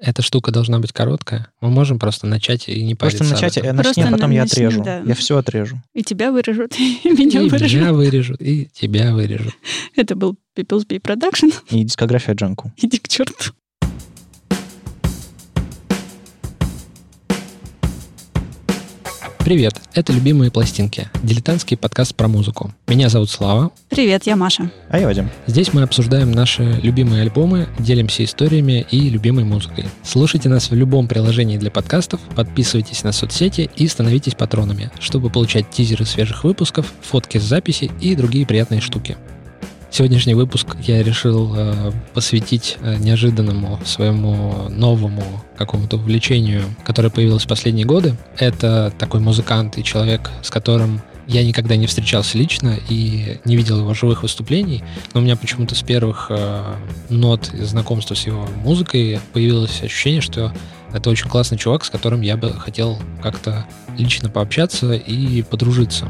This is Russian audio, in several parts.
эта штука должна быть короткая. Мы можем просто начать и не париться. Просто начать, об этом. а начни, а Просто потом я начни, отрежу. да. Я все отрежу. И тебя вырежут, и меня и вырежут. меня вырежут, и тебя вырежут. Это был People's Bay Production. И дискография Джанку. Иди к черту. Привет, это «Любимые пластинки» — дилетантский подкаст про музыку. Меня зовут Слава. Привет, я Маша. А я Вадим. Здесь мы обсуждаем наши любимые альбомы, делимся историями и любимой музыкой. Слушайте нас в любом приложении для подкастов, подписывайтесь на соцсети и становитесь патронами, чтобы получать тизеры свежих выпусков, фотки с записи и другие приятные штуки. Сегодняшний выпуск я решил э, посвятить э, неожиданному своему новому какому-то увлечению, которое появилось в последние годы. Это такой музыкант и человек, с которым я никогда не встречался лично и не видел его живых выступлений, но у меня почему-то с первых э, нот знакомства с его музыкой появилось ощущение, что это очень классный чувак, с которым я бы хотел как-то лично пообщаться и подружиться.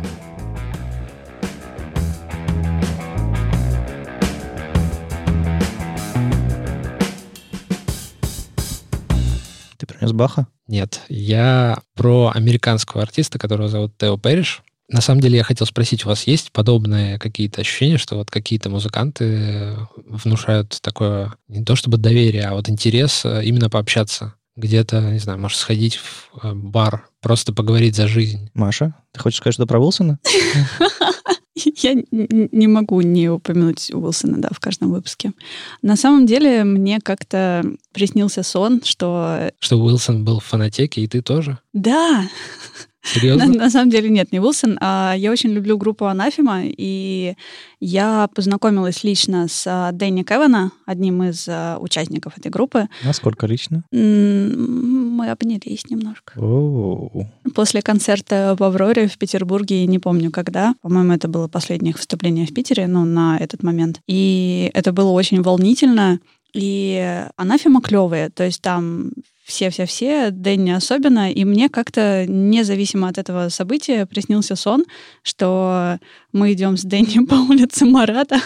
Принес Баха? Нет, я про американского артиста, которого зовут Тео Перриш. На самом деле я хотел спросить, у вас есть подобные какие-то ощущения, что вот какие-то музыканты внушают такое не то чтобы доверие, а вот интерес э, именно пообщаться? Где-то, не знаю, может сходить в э, бар, просто поговорить за жизнь. Маша, ты хочешь сказать что про Уилсона? Я не могу не упомянуть Уилсона, да, в каждом выпуске. На самом деле, мне как-то приснился сон, что Что Уилсон был в фанатеке, и ты тоже? Да, на, Серьезно? на самом деле нет, не Уилсон, а я очень люблю группу Анафима, и я познакомилась лично с а, Дэнни Кевана, одним из а, участников этой группы. Насколько лично? Мы обнялись немножко. Оу. После концерта в Авроре в Петербурге, не помню когда, по-моему, это было последнее выступление в Питере, ну, на этот момент. И это было очень волнительно. И анафема клевые, то есть там все-все-все, Дэнни особенно, и мне как-то, независимо от этого события, приснился сон, что мы идем с Дэнни по улице Марата,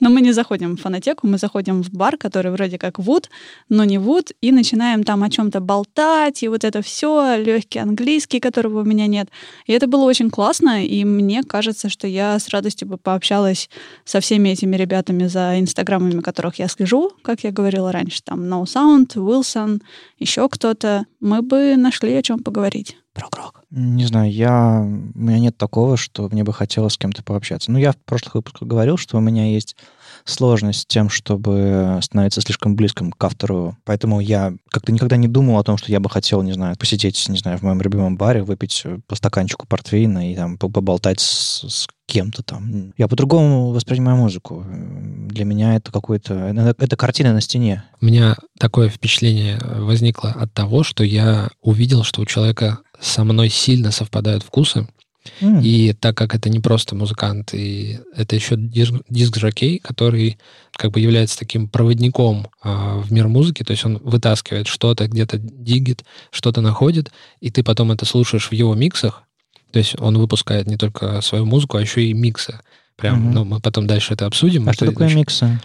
но мы не заходим в фонотеку, мы заходим в бар, который вроде как Вуд, но не Вуд, и начинаем там о чем-то болтать, и вот это все, легкий английский, которого у меня нет. И это было очень классно, и мне кажется, что я с радостью бы пообщалась со всеми этими ребятами за инстаграмами, которых я слежу, как я говорила раньше, там No Sound, Wilson, еще кто-то. Мы бы нашли о чем поговорить. Прок-рок. Не знаю, я... у меня нет такого, что мне бы хотелось с кем-то пообщаться. Ну, я в прошлых выпусках говорил, что у меня есть сложность с тем, чтобы становиться слишком близким к автору. Поэтому я как-то никогда не думал о том, что я бы хотел, не знаю, посидеть, не знаю, в моем любимом баре, выпить по стаканчику портвейна и там по- поболтать с, с кем-то там. Я по-другому воспринимаю музыку. Для меня это какой-то... Это, это картина на стене. У меня такое впечатление возникло от того, что я увидел, что у человека со мной сильно совпадают вкусы, И так как это не просто музыкант, и это еще диск, диск-жокей, который как бы является таким проводником а, в мир музыки, то есть он вытаскивает что-то, где-то дигит, что-то находит, и ты потом это слушаешь в его миксах, то есть он выпускает не только свою музыку, а еще и миксы. Прям, Мгм. ну, мы потом дальше это обсудим. А что такое миксы?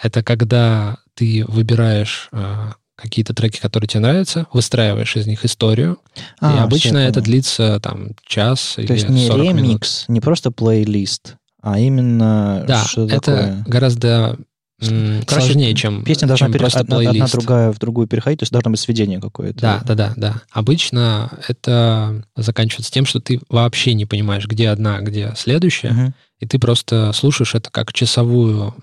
Это когда ты выбираешь а, какие-то треки, которые тебе нравятся, выстраиваешь из них историю, и А, обычно всё, это понял. длится там час или То есть не 40 минут. ремикс, не просто плейлист, а именно Да, что это такое? гораздо Короче, сложнее, чем, Песня должна чем пере- просто одна, одна плейлист. другая в другую переходить, то есть должно быть сведение какое-то. Да, да, да, да. Обычно это заканчивается тем, что ты вообще не понимаешь, где одна, где следующая, Мгм. и ты просто слушаешь это как часовую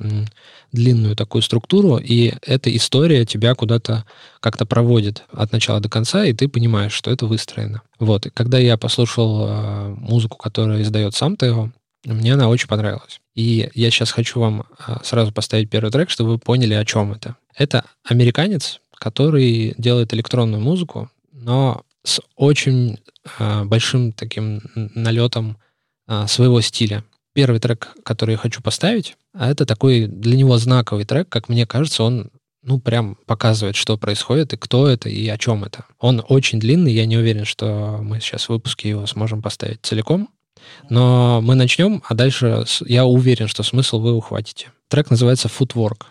длинную такую структуру, и эта история тебя куда-то как-то проводит от начала до конца, и ты понимаешь, что это выстроено. Вот. И когда я послушал э, музыку, которую издает сам Тео, мне она очень понравилась. И я сейчас хочу вам э, сразу поставить первый трек, чтобы вы поняли, о чем это. Это американец, который делает электронную музыку, но с очень э, большим таким налетом э, своего стиля. Первый трек, который я хочу поставить, а это такой для него знаковый трек, как мне кажется, он ну, прям показывает, что происходит и кто это и о чем это. Он очень длинный, я не уверен, что мы сейчас в выпуске его сможем поставить целиком, но мы начнем, а дальше я уверен, что смысл вы ухватите. Трек называется Footwork.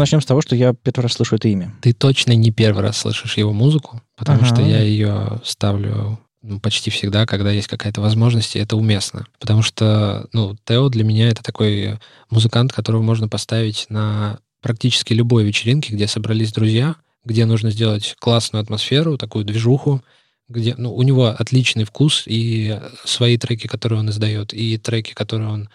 Начнем с того, что я первый раз слышу это имя. Ты точно не первый раз слышишь его музыку, потому Ага. что я ее ставлю ну, почти всегда, когда есть какая-то возможность, и это уместно. Потому что, ну, Тео для меня это такой музыкант, которого можно поставить на практически любой вечеринке, где собрались друзья, где нужно сделать классную атмосферу, такую движуху, где, ну, у него отличный вкус и свои треки, которые он издает, и треки, которые он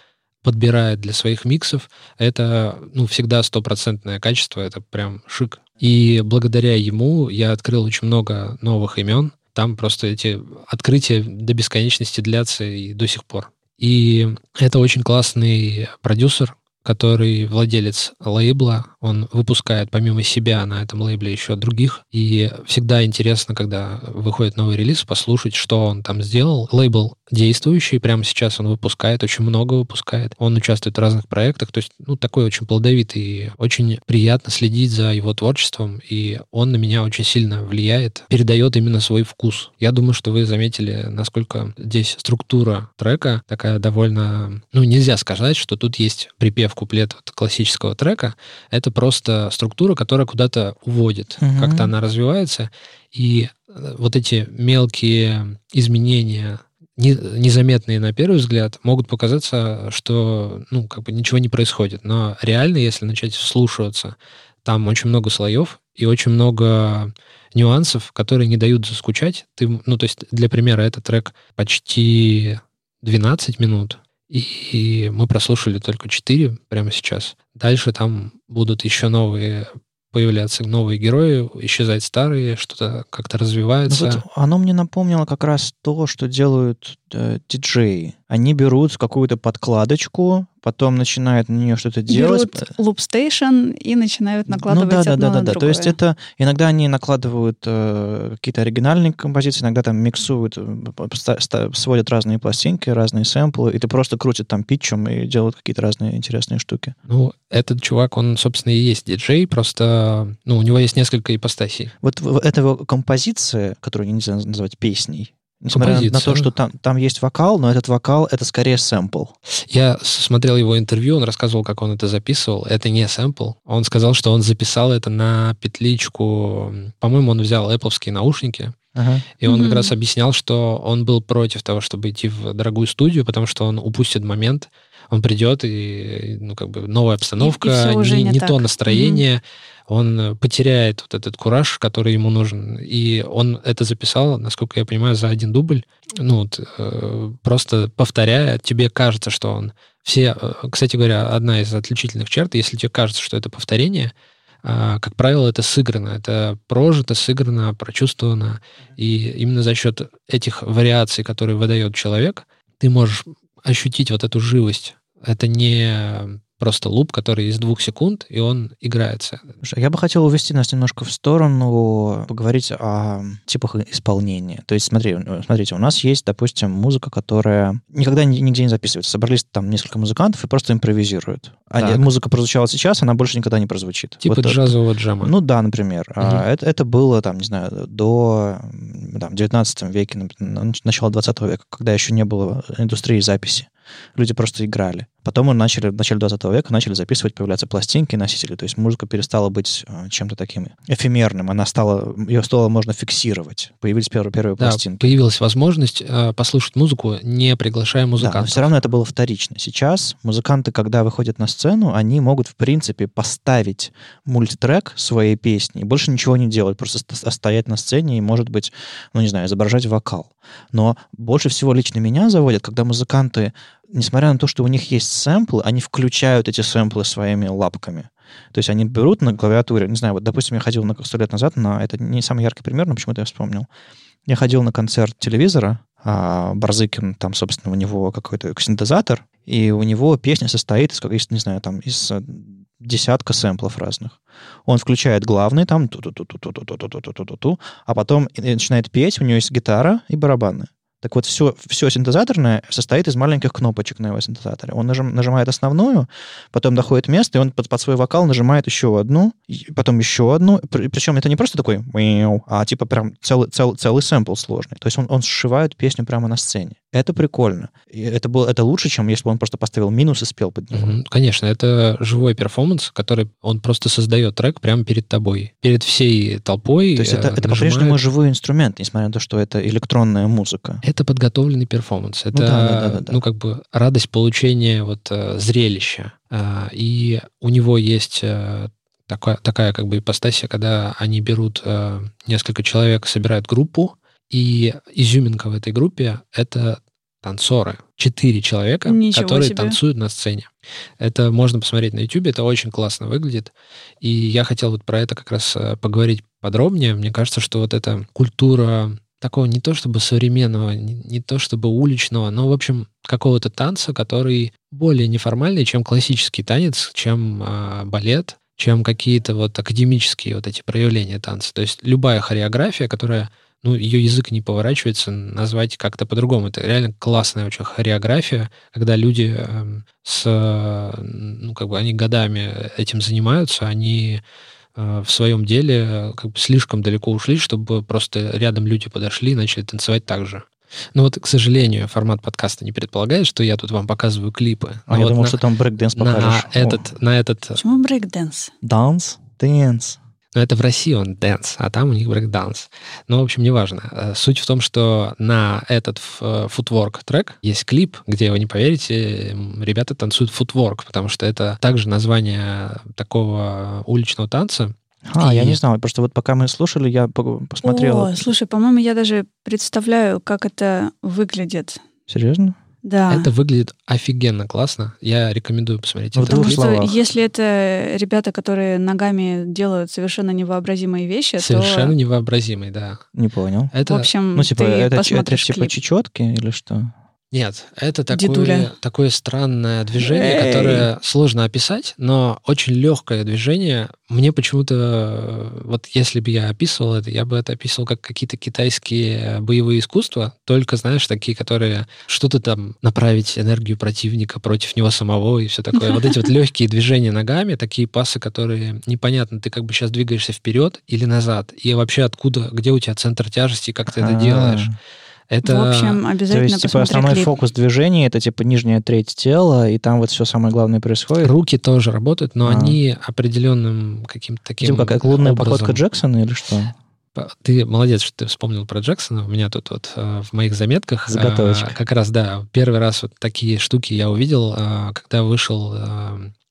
подбирает для своих миксов, это, ну, всегда стопроцентное качество, это прям шик. И благодаря ему я открыл очень много новых имен. Там просто эти открытия до бесконечности длятся и до сих пор. И это очень классный продюсер, который владелец лейбла, он выпускает помимо себя на этом лейбле еще других, и всегда интересно, когда выходит новый релиз, послушать, что он там сделал. Лейбл действующий, прямо сейчас он выпускает, очень много выпускает, он участвует в разных проектах, то есть, ну, такой очень плодовитый, очень приятно следить за его творчеством, и он на меня очень сильно влияет, передает именно свой вкус. Я думаю, что вы заметили, насколько здесь структура трека такая довольно... Ну, нельзя сказать, что тут есть припев, куплет от классического трека. Это просто структура, которая куда-то уводит. Мгм. Как-то она развивается. И э, вот эти мелкие изменения не- незаметные на первый взгляд, могут показаться, что, ну, как бы ничего не происходит. Но реально, если начать вслушиваться, там очень много слоев и очень много нюансов, которые не дают заскучать. Ты, ну, то есть, для примера, этот трек почти 12 минут, и мы прослушали только 4 прямо сейчас. Дальше там будут еще новые появляться новые герои, исчезать старые, что-то как-то Ну, развивается. вот оно мне напомнило как раз то, что делают э, диджеи. Они берут какую-то подкладочку, потом начинают на нее что-то делать. Берут Loop Station и начинают накладывать ну да, да, одно да, да, на да. То есть другое. это иногда они накладывают э, какие-то оригинальные композиции, иногда там миксуют, э, сводят разные пластинки, разные сэмплы, и ты просто крутят там питчем и делают какие-то разные интересные штуки. Ну, этот чувак, он, собственно, и есть диджей, просто, ну, у него есть несколько ипостасей. Вот в- эта его композиция, которую нельзя назвать песней, несмотря на- на то, Композиция. что там, там есть вокал, но этот вокал — это скорее сэмпл. Я смотрел его интервью, он рассказывал, как он это записывал. Это не сэмпл. Он сказал, что он записал это на петличку. По-моему, он взял Apple наушники, Ага. и он Мгм. как раз объяснял, что он был против того, чтобы идти в дорогую студию, потому что он упустит момент, он придет и, ну, как бы новая обстановка, всё уже не, не не то настроение, он э, потеряет вот этот кураж, который ему нужен. И он это записал, насколько я понимаю, за один дубль. Ну, вот, э, просто повторяя, тебе кажется, что он... Все, э, кстати говоря, одна из отличительных черт, если тебе кажется, что это повторение, как правило, это сыграно, это прожито, сыграно, прочувствовано. И именно за счет этих вариаций, которые выдает человек, ты можешь ощутить вот эту живость. Это не просто луп, который из двух секунд, и он играется. Я бы хотел увести нас немножко в сторону, поговорить о типах исполнения. То есть, смотри, э, смотрите, у нас есть, допустим, музыка, которая никогда ни- нигде не записывается. Собрались там несколько музыкантов и просто импровизируют. А Так. музыка прозвучала сейчас, она больше никогда не прозвучит. Типа Вот, джазового джема. Ну да, например. А, Мгм. это, это было, там, не знаю, до там, 19 веке, начала 20 века, когда еще не было индустрии записи. Люди просто играли. Потом мы начали, в начале 20 века начали записывать, появляться пластинки, носители. То есть музыка перестала быть э, чем-то таким эфемерным. Она стала, ее стало можно фиксировать. Появились первые, первые да, пластинки. появилась возможность э, послушать музыку, не приглашая Да, но музыкантов. все равно это было вторично. Сейчас музыканты, когда выходят на сцену, они могут, в принципе, поставить мультитрек своей песни и больше ничего не делать, просто ст- стоять на сцене и, может быть, ну, не знаю, изображать вокал. Но больше всего лично меня заводят, когда музыканты, несмотря на то, что у них есть сэмплы, они включают эти сэмплы своими лапками. То есть они берут на клавиатуре, не знаю, вот, допустим, я ходил на сто лет назад на, это не самый яркий пример, но почему-то я вспомнил. Я ходил на концерт телевизора, а Барзыкин, там, собственно, у него какой-то синтезатор, и у него песня состоит из, как- не знаю, там, из э, десятка сэмплов разных. Он включает главный, там, ту-ту-ту-ту-ту-ту-ту-ту-ту-ту-ту, а потом начинает петь, у него есть гитара и барабаны. Так вот, все, все синтезаторное состоит из маленьких кнопочек на его синтезаторе. Он нажим, нажимает основную, потом доходит место, и он под, под свой вокал нажимает еще одну, потом еще одну. При- Причем это не просто такой а типа прям целый, целый, целый сэмпл сложный. То есть он, он сшивает песню прямо на сцене. Это прикольно. И это, было, это лучше, чем если бы он просто поставил минус и спел под него. Конечно, это живой перформанс, который он просто создает трек прямо перед тобой, перед всей толпой. То есть э, это, это нажимает. по-прежнему живой инструмент, несмотря на то, что это электронная музыка. Это подготовленный перформанс. Это, да, да, да, да, да. ну, как бы радость получения вот э, зрелища. А, И у него есть э, такая, такая как бы ипостасия, когда они берут э, несколько человек, собирают группу, и изюминка в этой группе — это танцоры. Четыре человека, Ничего которые себе. танцуют на сцене. Это можно посмотреть на YouTube, это очень классно выглядит. И я хотел вот про это как раз э, поговорить подробнее. Мне кажется, что вот эта культура такого не то чтобы современного, не, не то чтобы уличного, но, в общем, какого-то танца, который более неформальный, чем классический танец, чем а, балет, чем какие-то вот академические вот эти проявления танца. То есть любая хореография, которая ну, ее язык не поворачивается назвать как-то по-другому. Это реально классная очень хореография, когда люди эм, с, ну, как бы они годами этим занимаются, они э, в своем деле э, как бы слишком далеко ушли, чтобы просто рядом люди подошли и начали танцевать так же. Но вот, к сожалению, формат подкаста не предполагает, что я тут вам показываю клипы. А Но я вот думал, на, что там брейкдэнс на покажешь. этот, на этот Почему брейк-дэнс? Данс, дэнс. Но это в России он дэнс, а там у них брейк-данс. Ну, в общем, неважно. Э, Суть в том, что на этот э, footwork трек есть клип, где, вы не поверите, ребята танцуют футворк, потому что это также название такого уличного танца. А, я И- не знал. Просто вот пока мы слушали, я по- посмотрел. О, слушай, по-моему, я даже представляю, как это выглядит. Серьезно? Да. Это выглядит офигенно классно. Я рекомендую посмотреть в этот двух клип. Потому что если это ребята, которые ногами делают совершенно невообразимые вещи, Совершенно то, невообразимый, да. Не понял. Это... в общем, Ну, типа, ты это, ч- это посмотришь типа чечетки или что? Нет, это такое, Дедуля. такое странное движение, Эй! которое сложно описать, но очень легкое движение. Мне почему-то, вот если бы я описывал это, я бы это описывал как какие-то китайские боевые искусства, только, знаешь, такие, которые что-то там направить энергию противника против него самого и все такое. Вот эти вот легкие движения ногами, такие пасы, которые непонятно, ты как бы сейчас двигаешься вперед или назад, и вообще откуда, где у тебя центр тяжести, как ты это А, делаешь. Это... В общем, То обязательно есть, типа, основной клип. фокус движения это типа нижняя треть тела, и там вот все самое главное происходит. Руки тоже работают, но А. они определенным каким-то таким Типа как лунная образом- походка Джексона или что? Ты молодец, что ты вспомнил про Джексона. У меня тут вот э, в моих заметках Заготовочка. э, как раз, да, первый раз вот такие штуки я увидел, э, когда вышел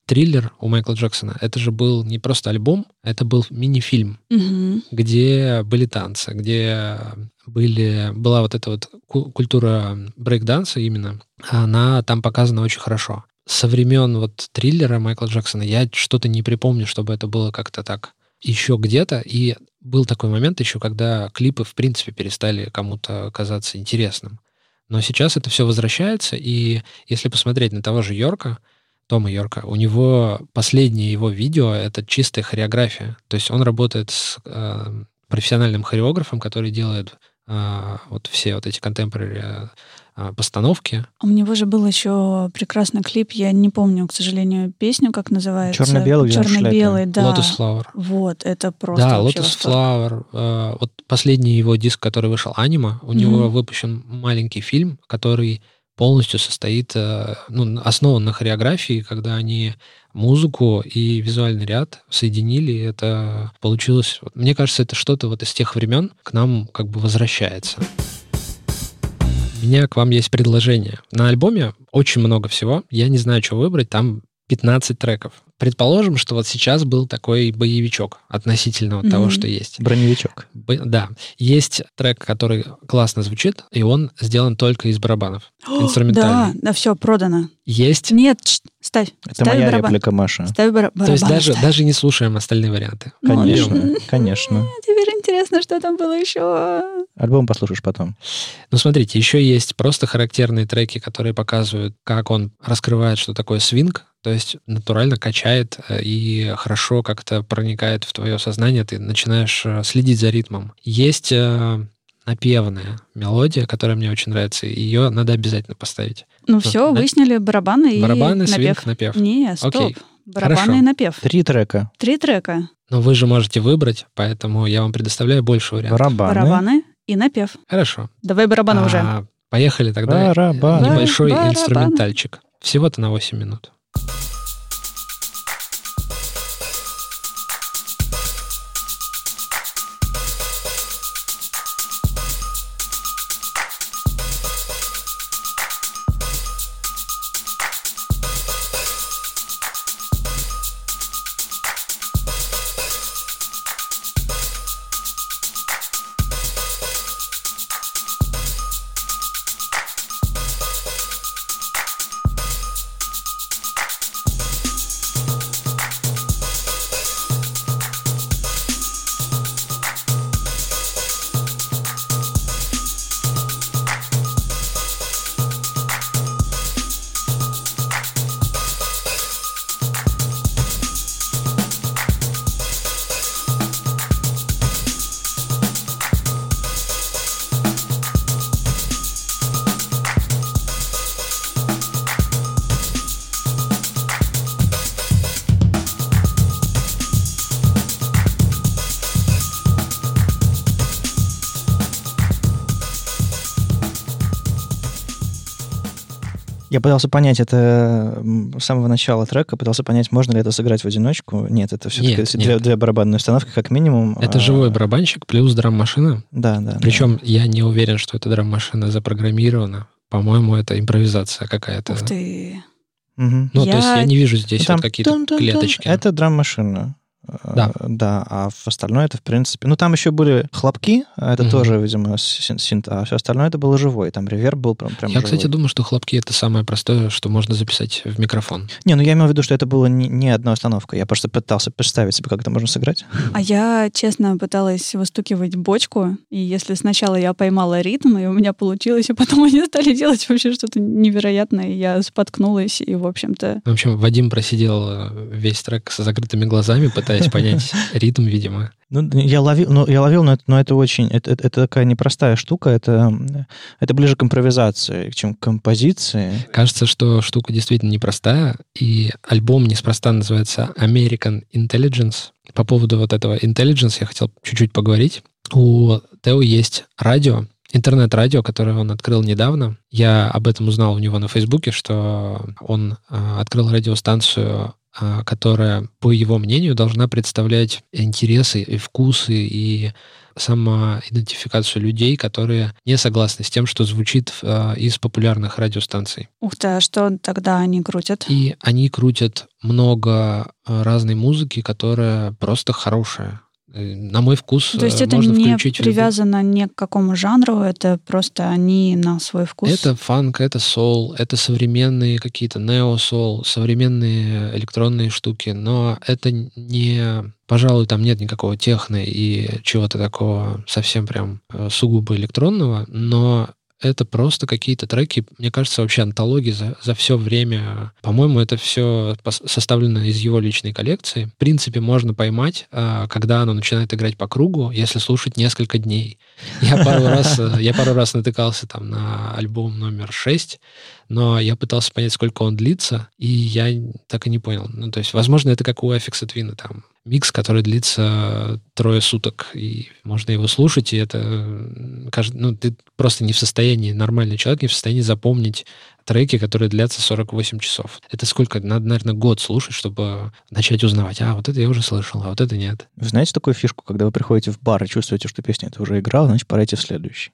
триллер у Майкла Джексона. Это же был не просто альбом, это был мини-фильм, Мгм. где были танцы, где были, была вот эта вот ку- культура брейк-данса именно. Она там показана очень хорошо. Со времен вот триллера Майкла Джексона я что-то не припомню, чтобы это было как-то так еще где-то. И был такой момент еще, когда клипы в принципе перестали кому-то казаться интересным. Но сейчас это все возвращается, и если посмотреть на того же Йорка, Тома Йорка, у него последнее его видео — это чистая хореография. То есть он работает с э, профессиональным хореографом, который делает э, вот все вот эти contemporary э, постановки. У него же был еще прекрасный клип, я не помню, к сожалению, песню, как называется. Шляпе. Черно-белый, да. Lotus Flower. Вот, это просто Да, Lotus восторг. Flower. э, вот последний его диск, который вышел, Анима, у Мгм. него выпущен маленький фильм, который полностью состоит, э, ну, основан на хореографии, когда они музыку и визуальный ряд соединили, и это получилось... Мне кажется, это что-то вот из тех времен к нам как бы возвращается. У меня к вам есть предложение. На альбоме очень много всего. Я не знаю, что выбрать. Там 15 треков. Предположим, что вот сейчас был такой боевичок относительно вот того, Мгм. что есть. Броневичок. Б- Да, есть трек, который классно звучит, и он сделан только из барабанов. О, Инструментальный. Да, да, все, продано. Есть. Нет, чт, ставь. Это ставь моя барабан. реплика, Маша. Ставь бар- То есть барабан, даже, ставь. даже не слушаем остальные варианты. Ну, Конечно, м, конечно. Теперь интересно, что там было еще. Альбом послушаешь потом. Ну, смотрите, еще есть просто характерные треки, которые показывают, как он раскрывает, что такое свинг, то есть натурально качает э, и хорошо как-то проникает в твое сознание, ты начинаешь э, следить за ритмом. Есть э, напевная мелодия, которая мне очень нравится. и Ее надо обязательно поставить. Ну все, на- выяснили барабаны и Барабаны, напев. свинг, напев. Не, стоп. Окей. Барабаны Хорошо. и напев. Три трека. Три трека. Но вы же можете выбрать, поэтому я вам предоставляю больше вариантов. Барабаны. Барабаны и напев. Хорошо. Давай барабаны уже. А, Поехали тогда. Барабаны. Небольшой Барабаны. инструментальчик. Всего-то на 8 минут. you Я пытался понять это с самого начала трека, пытался понять, можно ли это сыграть в одиночку. Нет, это все-таки Нет, для, нет. для барабанной установки как минимум. Это А, живой барабанщик плюс драм-машина. Да, да. да. Причем я не уверен, что эта драм-машина запрограммирована. По-моему, это импровизация какая-то. Ух ты. Мгм. Ну, то есть Я- я не вижу здесь Ну, там вот какие-то клеточки. Это драм-машина. Да. Да, а в остальное это, в принципе... Ну, там еще были хлопки, а это Мгм. тоже, видимо, син- синт, а все остальное это было живое. Там реверб был прям, прям Я, кстати, живой. думаю, что хлопки это самое простое, что можно записать в микрофон. Не, ну я имел в виду, что это было не, не одна установка. Я просто пытался представить себе, как это можно сыграть. А я, честно, пыталась выстукивать бочку, и если сначала я поймала ритм, и у меня получилось, а потом они стали делать вообще что-то невероятное, и я споткнулась, и, в общем-то... В общем, Вадим просидел э, весь трек с закрытыми глазами, пытаясь понять ритм, видимо. Ну, я ловил, ну, я ловил, но это, но это очень, это, это, это такая непростая штука, это, это ближе к импровизации, чем к композиции. Кажется, что штука действительно непростая, и альбом неспроста называется American Intelligence. По поводу вот этого Intelligence я хотел чуть-чуть поговорить. У Тео есть радио, интернет-радио, которое он открыл недавно. Я об этом узнал у него на Фейсбуке, что он э, открыл радиостанцию, которая, по его мнению, должна представлять интересы и вкусы и самоидентификацию людей, которые не согласны с тем, что звучит э, из популярных радиостанций. Ух ты, а что тогда они крутят? И они крутят много э, разной музыки, которая просто хорошая. Э, На мой вкус То есть э, это можно не включить... привязано ни к какому жанру, это просто они на свой вкус. Это фанк, это соул, это современные какие-то нео-соул, современные электронные штуки, но это не... Пожалуй, там нет никакого техно и чего-то такого совсем прям э, сугубо электронного, но это просто какие-то треки, мне кажется, вообще антологии за, за все время. По-моему, это все составлено из его личной коллекции. В принципе, можно поймать, а, когда оно начинает играть по кругу, если слушать несколько дней. Я пару раз, э, я пару раз натыкался там на альбом номер 6, но я пытался понять, сколько он длится, и я так и не понял. Ну, то есть, возможно, это как у Аффикса Твина, там, микс, который длится трое суток, и можно его слушать, и это, ну, ты просто не в состоянии, нормальный человек не в состоянии запомнить треки, которые длятся 48 часов. Это сколько? Надо, наверное, год слушать, чтобы начать узнавать. А, вот это я уже слышал, а вот это нет. Вы знаете такую фишку, когда вы приходите в бар и чувствуете, что песня это уже играла, значит, пора идти в следующий.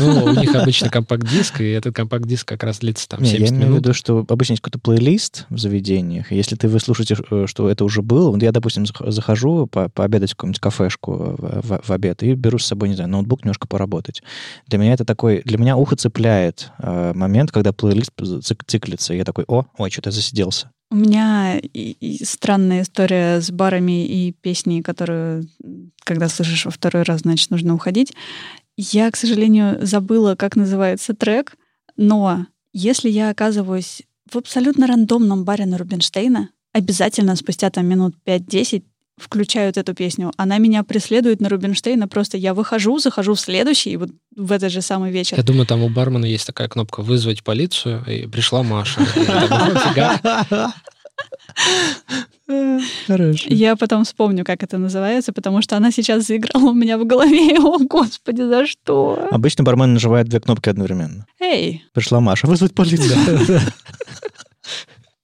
Ну, у них обычно компакт-диск, и этот компакт-диск как раз длится там Не, 70 я имею в минут. виду, что обычно есть какой-то плейлист в заведениях, если ты вы слушаете, э, что это уже было, вот я, допустим, зах- захожу по- пообедать в какую-нибудь кафешку в, в- в обед и беру с собой, не знаю, ноутбук немножко поработать. Для меня это такой, для меня ухо цепляет э, момент, когда плейлист цик- циклится, и я такой, о, ой, что-то засиделся. У меня и- и странная история с барами и песней, которую, когда слышишь во второй раз, значит, нужно уходить. Я, к сожалению, забыла, как называется трек, но если я оказываюсь в абсолютно рандомном баре на Рубинштейна, обязательно спустя там минут 5-10 включают эту песню. Она меня преследует на Рубинштейна. Просто я выхожу, захожу в следующий, и вот в этот же самый вечер. Я думаю, там у бармена есть такая кнопка «Вызвать полицию», и пришла Маша. Хорошо. Я потом вспомню, как это называется, потому что она сейчас заиграла у меня в голове. О, господи, за что? Обычно бармен нажимает две кнопки одновременно. Эй, Пришла Маша. Вызвать полицию.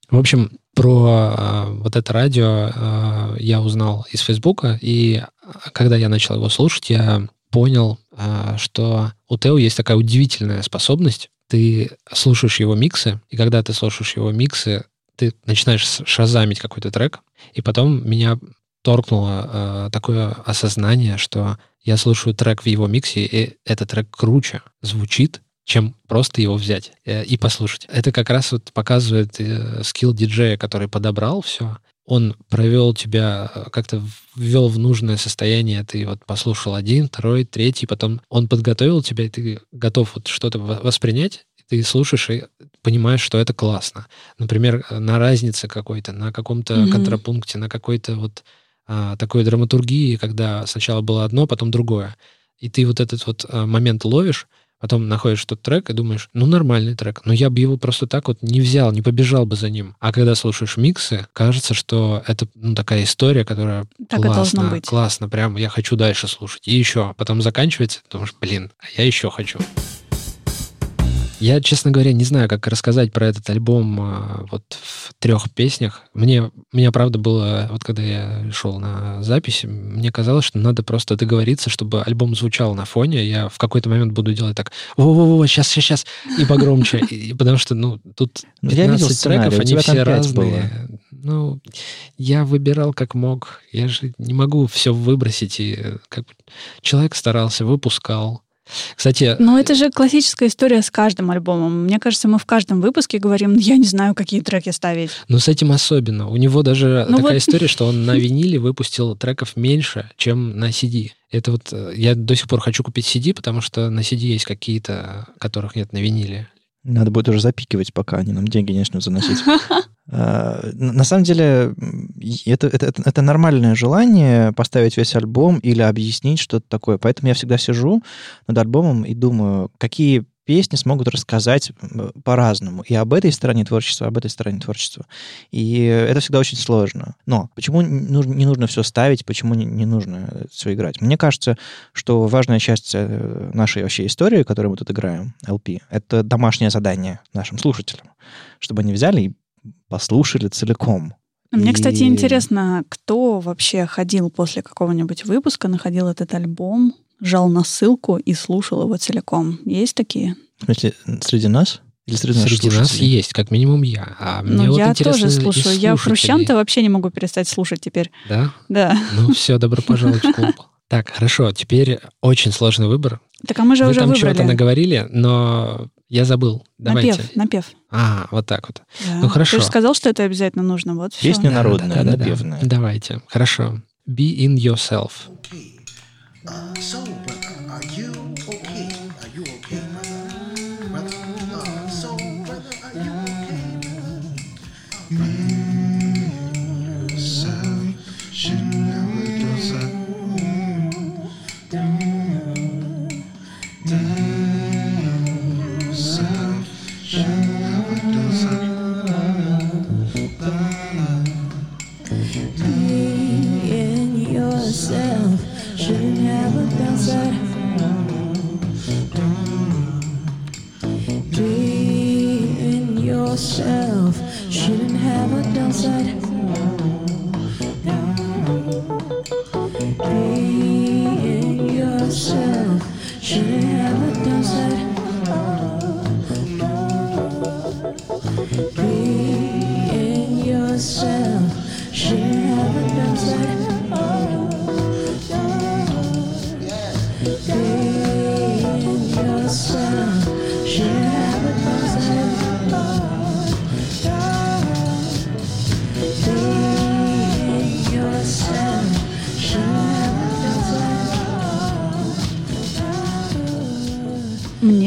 В общем, про э, вот это радио э, я узнал из Фейсбука, и когда я начал его слушать, я понял, э, что у Тео есть такая удивительная способность. Ты слушаешь его миксы, и когда ты слушаешь его миксы, ты начинаешь шазамить какой-то трек, и потом меня торкнуло э, такое осознание, что я слушаю трек в его миксе, и этот трек круче звучит, чем просто его взять э, и послушать. Это как раз вот показывает э, скилл диджея, который подобрал все. Он провел тебя, э, как-то ввел в нужное состояние, ты вот послушал один, второй, третий, потом он подготовил тебя, и ты готов вот что-то во- воспринять, ты слушаешь и понимаешь, что это классно. Например, на разнице какой-то, на каком-то Мгм. контрапункте, на какой-то вот а, такой драматургии, когда сначала было одно, потом другое. И ты вот этот вот а, момент ловишь, потом находишь тот трек и думаешь, ну, нормальный трек, но я бы его просто так вот не взял, не побежал бы за ним. А когда слушаешь миксы, кажется, что это ну, такая история, которая Так классно, быть. классно, прям я хочу дальше слушать. И еще. Потом заканчивается, думаешь, блин, а я еще хочу. Я, честно говоря, не знаю, как рассказать про этот альбом а, вот в трех песнях. Мне, меня, правда, было, вот когда я шел на запись, мне казалось, что надо просто договориться, чтобы альбом звучал на фоне. Я в какой-то момент буду делать так, во-во-во, сейчас, сейчас, сейчас, и погромче. И- потому что, ну, тут Ну, я видел 15 треков, они все разные. Ну, я выбирал как мог. Я же не могу все выбросить. И э, как человек старался, выпускал. Кстати, Ну, это же классическая история с каждым альбомом. Мне кажется, мы в каждом выпуске говорим, я не знаю, какие треки ставить. Ну, с этим особенно. У него даже Ну такая вот. история, что он на виниле выпустил треков меньше, чем на CD. Это вот э, я до сих пор хочу купить CD, потому что на CD есть какие-то, которых нет на виниле. Надо будет уже запикивать, пока они нам деньги не начнут заносить. А, На самом деле, это, это- это нормальное желание поставить весь альбом или объяснить что-то такое. Поэтому я всегда сижу над альбомом и думаю, какие песни смогут рассказать м, по-разному. И об этой стороне творчества, об этой стороне творчества. И это всегда очень сложно. Но почему не нужно, все ставить, почему не, нужно все играть? Мне кажется, что важная часть э, нашей вообще истории, которую мы тут играем, LP, это домашнее задание нашим слушателям, чтобы они взяли и послушали целиком. Мне, кстати, И- интересно, кто вообще ходил после какого-нибудь выпуска, находил этот альбом, жал на ссылку и слушал его целиком. Есть такие? В смысле, среди нас? Или среди Среди нас слушателей? есть, как минимум я. А мне ну, вот я интересно тоже слушаю. Я. Хрущан-то вообще не могу перестать слушать теперь. Да? Да. Ну все, добро пожаловать в клуб. Так, хорошо, теперь очень сложный выбор. Так а мы же Вы уже там чего-то выбрали. наговорили, но я забыл. Давайте. Напев, напев. А, вот так вот. Да. Ну, хорошо. Ты же сказал, что это обязательно нужно. Вот. Песня народная, Да-да-да. напевная. Давайте. Хорошо. Be in yourself. Okay. Uh, so, brother, are you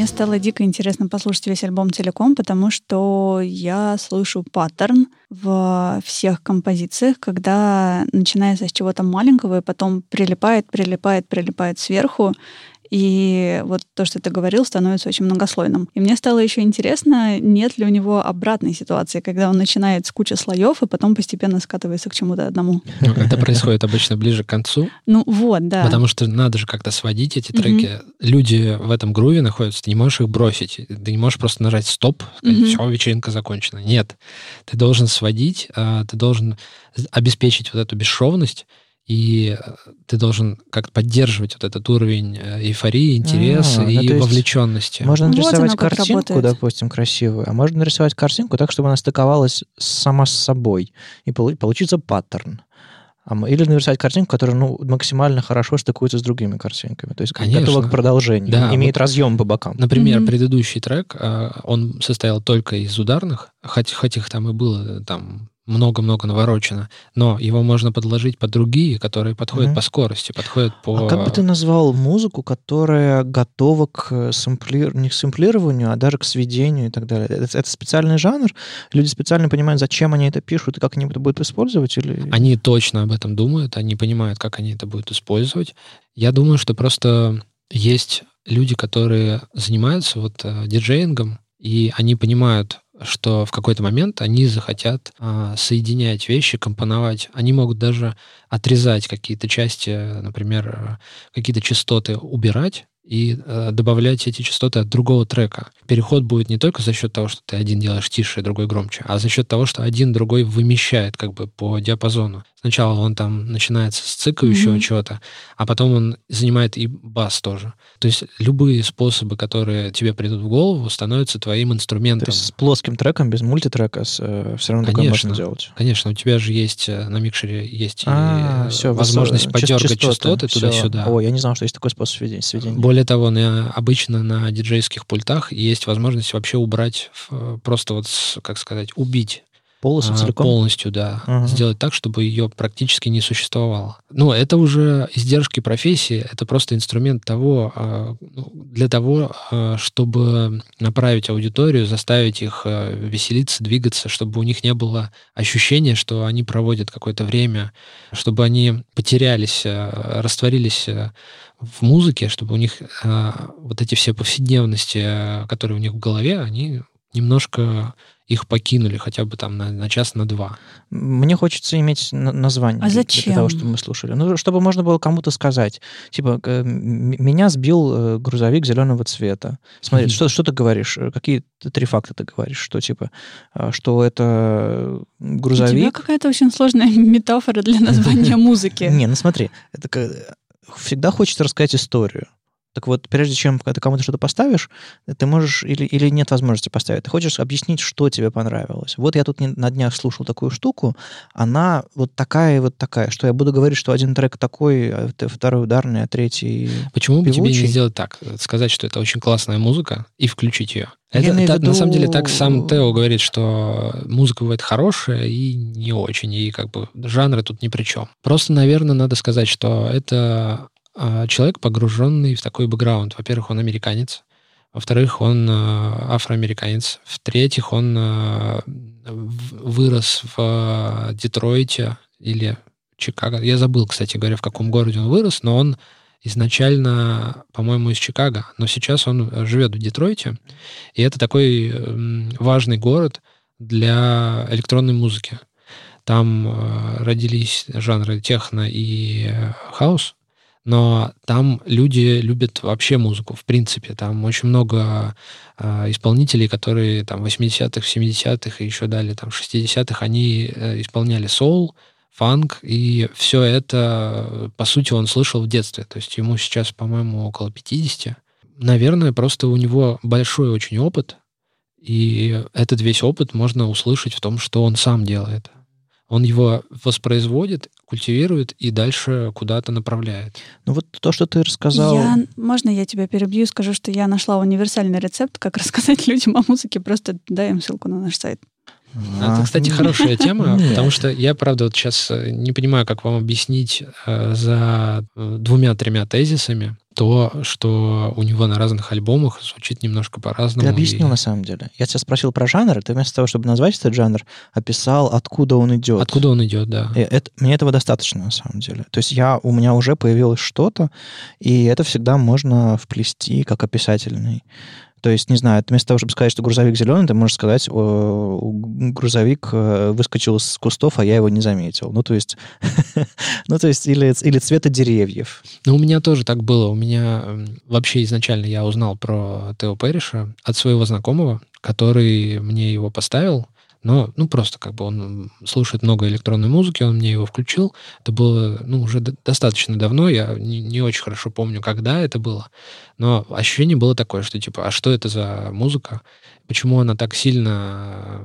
стало дико интересно послушать весь альбом целиком, потому что я слышу паттерн в всех композициях, когда начинается с чего-то маленького и потом прилипает, прилипает, прилипает сверху. И вот то, что ты говорил, становится очень многослойным. И мне стало еще интересно, нет ли у него обратной ситуации, когда он начинает с кучи слоев и потом постепенно скатывается к чему-то одному. Ну, Это происходит обычно ближе к концу, Ну вот, да. потому что надо же как-то сводить эти треки. Люди в этом груве находятся, ты не можешь их бросить. Ты не можешь просто нажать стоп, сказать, все, вечеринка закончена. Нет. Ты должен сводить, а, ты должен обеспечить вот эту бесшовность, и э, ты должен как-то поддерживать вот этот уровень э, эйфории, интереса А, ну, и есть вовлеченности. Можно Вот нарисовать как картинку, работает. допустим, красивую, а можно нарисовать картинку так, чтобы она стыковалась сама с собой, и полу- получится паттерн. А Или нарисовать картинку, которая ну, максимально хорошо стыкуется с другими картинками. То есть Конечно. готова к продолжению. Да, имеет вот- разъем по бокам. Например, Мгм. предыдущий трек, а, он состоял только из ударных, хоть, хоть их там и было там много-много наворочено, но его можно подложить под другие, которые подходят Мгм. по скорости, подходят по... А как бы ты назвал музыку, которая готова к сэмпли... не к сэмплированию, а даже к сведению и так далее? Это, это специальный жанр? Люди специально понимают, зачем они это пишут и как они это будут использовать? Или... Они точно об этом думают, они понимают, как они это будут использовать. Я думаю, что просто есть люди, которые занимаются вот э, диджеингом, и они понимают, что в какой-то момент они захотят а, соединять вещи, компоновать. Они могут даже отрезать какие-то части, например, какие-то частоты убирать и э, добавлять эти частоты от другого трека. Переход будет не только за счет того, что ты один делаешь тише, другой громче, а за счет того, что один другой вымещает как бы по диапазону. Сначала он там начинается с цикающего Мгм. чего-то, а потом он занимает и бас тоже. То есть любые способы, которые тебе придут в голову, становятся твоим инструментом. То есть с плоским треком, без мультитрека все равно Конечно. можно делать. Конечно, у тебя же есть э, на микшере есть и, А, э, все, возможность подергать частоты, туда-сюда. О, я не знал, что есть такой способ сведения. сведения. Более того, на, обычно на диджейских пультах есть возможность вообще убрать, в- просто вот, с- как сказать, убить Полосу а, целиком? полностью, да, Ага. сделать так, чтобы ее практически не существовало. Ну, это уже издержки профессии, это просто инструмент того, а, ну, для того, а, чтобы направить аудиторию, заставить их а, веселиться, двигаться, чтобы у них не было ощущения, что они проводят какое-то время, чтобы они потерялись, растворились в музыке, чтобы у них вот эти все повседневности, которые у них в голове, они немножко их покинули хотя бы там на, на час, на два. Мне хочется иметь на- название А для- зачем? для того, чтобы мы слушали. Ну, чтобы можно было кому-то сказать. Типа, э, меня сбил э, грузовик зеленого цвета. Смотри, что, что ты говоришь? Э, Какие три факта ты говоришь? Что, типа, что это У тебя грузовик... какая-то очень сложная метафора для названия музыки. Не, ну смотри, это всегда хочется рассказать историю. Так вот, прежде чем ты кому-то что-то поставишь, ты можешь или, или нет возможности поставить, ты хочешь объяснить, что тебе понравилось. Вот я тут не- на днях слушал такую штуку, она вот такая и вот такая, что я буду говорить, что один трек такой, а второй ударный, а третий... Почему бы тебе не Певучий? сделать так? Сказать, что это очень классная музыка и включить ее. Это, имею в та- На самом деле так виду- сам Тео говорит, что музыка бывает хорошая и не очень, и как бы жанры тут ни при чем. Просто, наверное, надо сказать, что это человек, погруженный в такой бэкграунд. Во-первых, он американец. Во-вторых, он а, афроамериканец. В-третьих, он а, вырос в а, Детройте или Чикаго. Я забыл, кстати говоря, в каком городе он вырос, но он изначально, по-моему, из Чикаго, но сейчас он живет в Детройте, и это такой важный город для электронной музыки. Там родились жанры техно и э, хаус, но там люди любят вообще музыку, в принципе. Там очень много э, исполнителей, которые там в 80-х, 70-х и еще далее, там 60-х, они э, исполняли соул, фанк, и все это, по сути, он слышал в детстве. То есть ему сейчас, по-моему, около 50. Наверное, просто у него большой очень опыт, и этот весь опыт можно услышать в том, что он сам делает. Он его воспроизводит, культивирует и дальше куда-то направляет. Ну вот то, что ты рассказал... Я, можно я тебя перебью и скажу, что я нашла универсальный рецепт, как рассказать людям о музыке. Просто дай им ссылку на наш сайт. Это, кстати, хорошая тема, потому что я, правда, вот сейчас э, не понимаю, как вам объяснить э, за э, двумя-тремя тезисами. То, что у него на разных альбомах звучит немножко по-разному. Ты объяснил и- на самом деле. Я тебя спросил про жанр, и ты вместо того, чтобы назвать этот жанр, описал, откуда он идет. Откуда он идет, да. И это, мне этого достаточно, на самом деле. То есть я, у меня уже появилось что-то, и это всегда можно вплести как описательный. То есть, не знаю, вместо того, чтобы сказать, что грузовик зеленый, ты можешь сказать, грузовик э, выскочил с кустов, а я его не заметил. Ну, то есть, ну, то есть или, или цвета деревьев. Ну, у меня тоже так было. У меня м, вообще изначально я узнал про Тео Перриша от своего знакомого, который мне его поставил. Но, ну, просто как бы он слушает много электронной музыки, он мне его включил. Это было, ну, уже достаточно давно, я не, не очень хорошо помню, когда это было. Но ощущение было такое, что типа, а что это за музыка? Почему она так сильно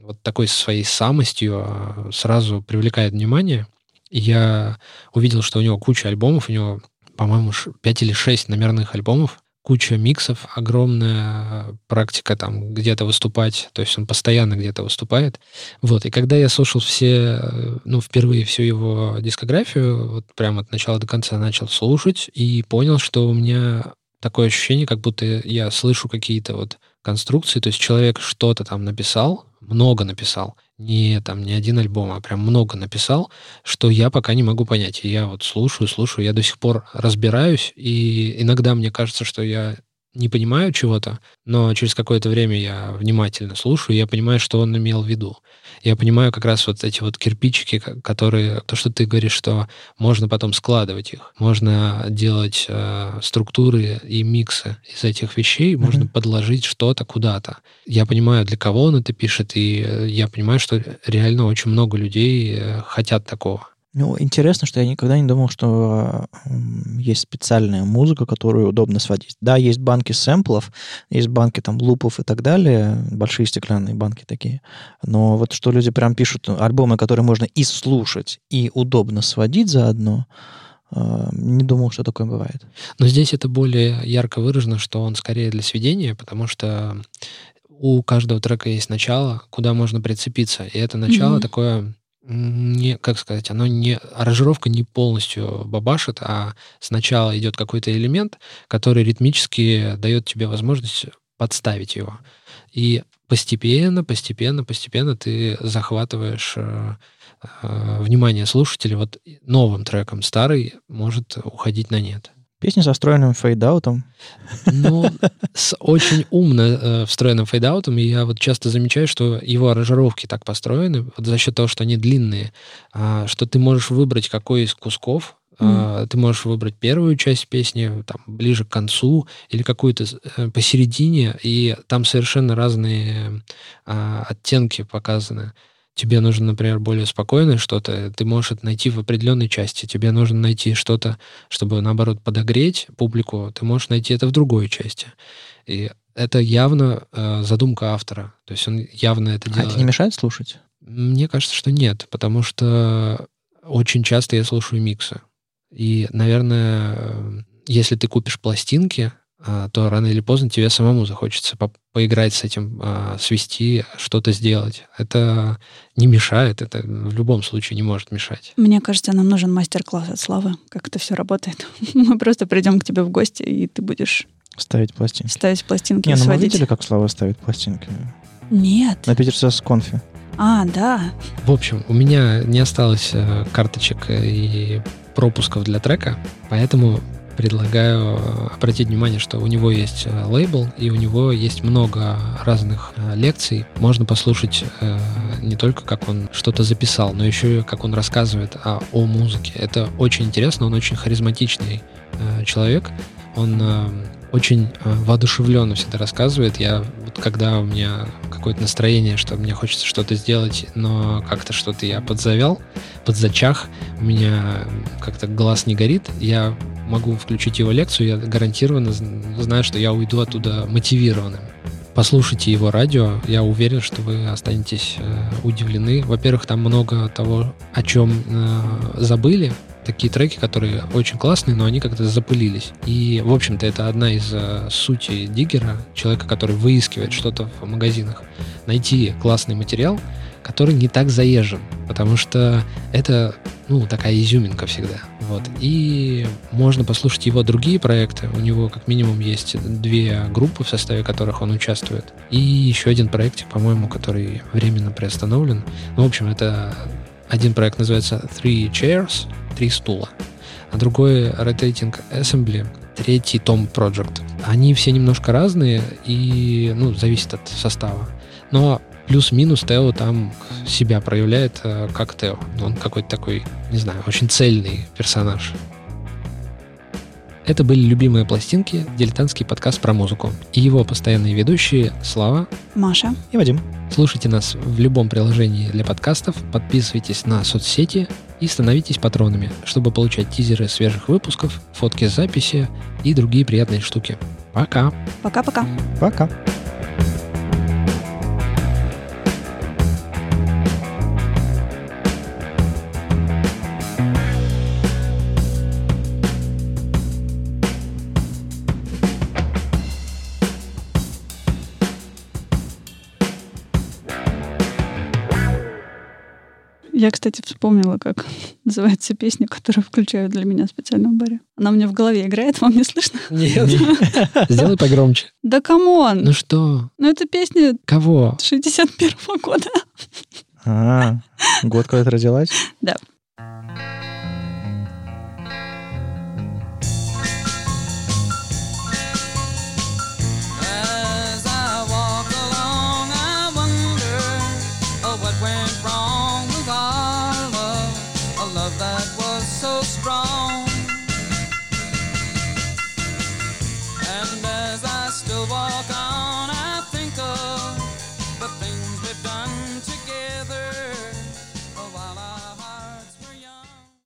вот такой своей самостью а, сразу привлекает внимание? Я увидел, что у него куча альбомов, у него, по-моему, 5 или 6 номерных альбомов, куча миксов, огромная практика там где-то выступать, то есть он постоянно где-то выступает. Вот, и когда я слушал все, э, ну, впервые всю его дискографию, вот прямо от начала до конца начал слушать и понял, что у меня такое ощущение, как будто я слышу какие-то вот конструкции, то есть человек что-то там написал, много написал, не там не один альбом, а прям много написал, что я пока не могу понять. И я вот слушаю, слушаю, я до сих пор разбираюсь, и иногда мне кажется, что я не понимаю чего-то, но через какое-то время я внимательно слушаю, и я понимаю, что он имел в виду. Я понимаю как раз вот эти вот кирпичики, ко- которые, то, что ты говоришь, что можно потом складывать их, можно делать э, структуры и миксы из этих вещей, можно Мгм. подложить что-то куда-то. Я понимаю, для кого он это пишет, и э, я понимаю, что реально очень много людей э, хотят такого. Ну, интересно, что я никогда не думал, что есть специальная музыка, которую удобно сводить. Да, есть банки сэмплов, есть банки там лупов и так далее, большие стеклянные банки такие. Но вот что люди прям пишут альбомы, которые можно и слушать, и удобно сводить заодно, э, не думал, что такое бывает. Но здесь это более ярко выражено, что он скорее для сведения, потому что у каждого трека есть начало, куда можно прицепиться. И это начало Мгм. такое не, как сказать, оно не, аранжировка не полностью бабашит, а сначала идет какой-то элемент, который ритмически дает тебе возможность подставить его. И постепенно, постепенно, постепенно ты захватываешь э, э, внимание слушателя. Вот новым треком старый может уходить на нет. Песни со встроенным фейдаутом. Ну, с очень умно э, встроенным фейдаутом, и я вот часто замечаю, что его аранжировки так построены, вот за счет того, что они длинные, а, что ты можешь выбрать какой из кусков, а, ты можешь выбрать первую часть песни, там, ближе к концу, или какую-то э, посередине, и там совершенно разные а, оттенки показаны. Тебе нужно, например, более спокойное что-то, ты можешь это найти в определенной части. Тебе нужно найти что-то, чтобы, наоборот, подогреть публику, ты можешь найти это в другой части. И это явно э, задумка автора. То есть он явно это А делает. это не мешает слушать? Мне кажется, что нет, потому что очень часто я слушаю миксы. И, наверное, э, если ты купишь пластинки, а, то рано или поздно тебе самому захочется по- поиграть с этим, а, свести, что-то сделать. Это не мешает, это в любом случае не может мешать. Мне кажется, нам нужен мастер-класс от Славы, как это все работает. Мы просто придем к тебе в гости, и ты будешь Ставить пластинки. ставить пластинки Не, ну мы видели, как Слава ставит пластинки. Нет. На Питер с конфи. А, да. В общем, у меня не осталось э, карточек и пропусков для трека, поэтому предлагаю э, обратить внимание, что у него есть э, лейбл, и у него есть много разных э, лекций. Можно послушать не только, как он что-то записал, но еще и как он рассказывает о, о музыке. Это очень интересно, он очень харизматичный человек. Он очень воодушевленно всегда рассказывает. Я вот когда у меня какое-то настроение, что мне хочется что-то сделать, но как-то что-то я подзавял, подзачах, у меня как-то глаз не горит, я могу включить его лекцию, я гарантированно зн- знаю, что я уйду оттуда мотивированным. Послушайте его радио, я уверен, что вы останетесь э, удивлены. Во-первых, там много того, о чем э, забыли, такие треки, которые очень классные, но они как-то запылились. И, в общем-то, это одна из э, сути диггера, человека, который выискивает что-то в магазинах. Найти классный материал, который не так заезжен, потому что это ну, такая изюминка всегда. Вот. И можно послушать его другие проекты. У него как минимум есть две группы, в составе которых он участвует. И еще один проектик, по-моему, который временно приостановлен. Ну, в общем, это один проект называется Three Chairs, три стула, а другой Rotating Assembly, третий Tom Project. Они все немножко разные и, ну, зависит от состава. Но плюс-минус Тео там себя проявляет э, как Тео. Он какой-то такой, не знаю, очень цельный персонаж. Это были любимые пластинки, дилетантский подкаст про музыку. И его постоянные ведущие Слава. Маша. И Вадим. Слушайте нас в любом приложении для подкастов, подписывайтесь на соцсети и становитесь патронами, чтобы получать тизеры свежих выпусков, фотки записи и другие приятные штуки. Пока! Пока-пока. Пока. Я, кстати, вспомнила, как называется песня, которую включают для меня специально в баре. Она у меня в голове играет, вам не слышно? Нет. Сделай погромче. Да come on! Ну что? Ну, это песня Кого? 61 года. А, год, когда ты родилась? Да.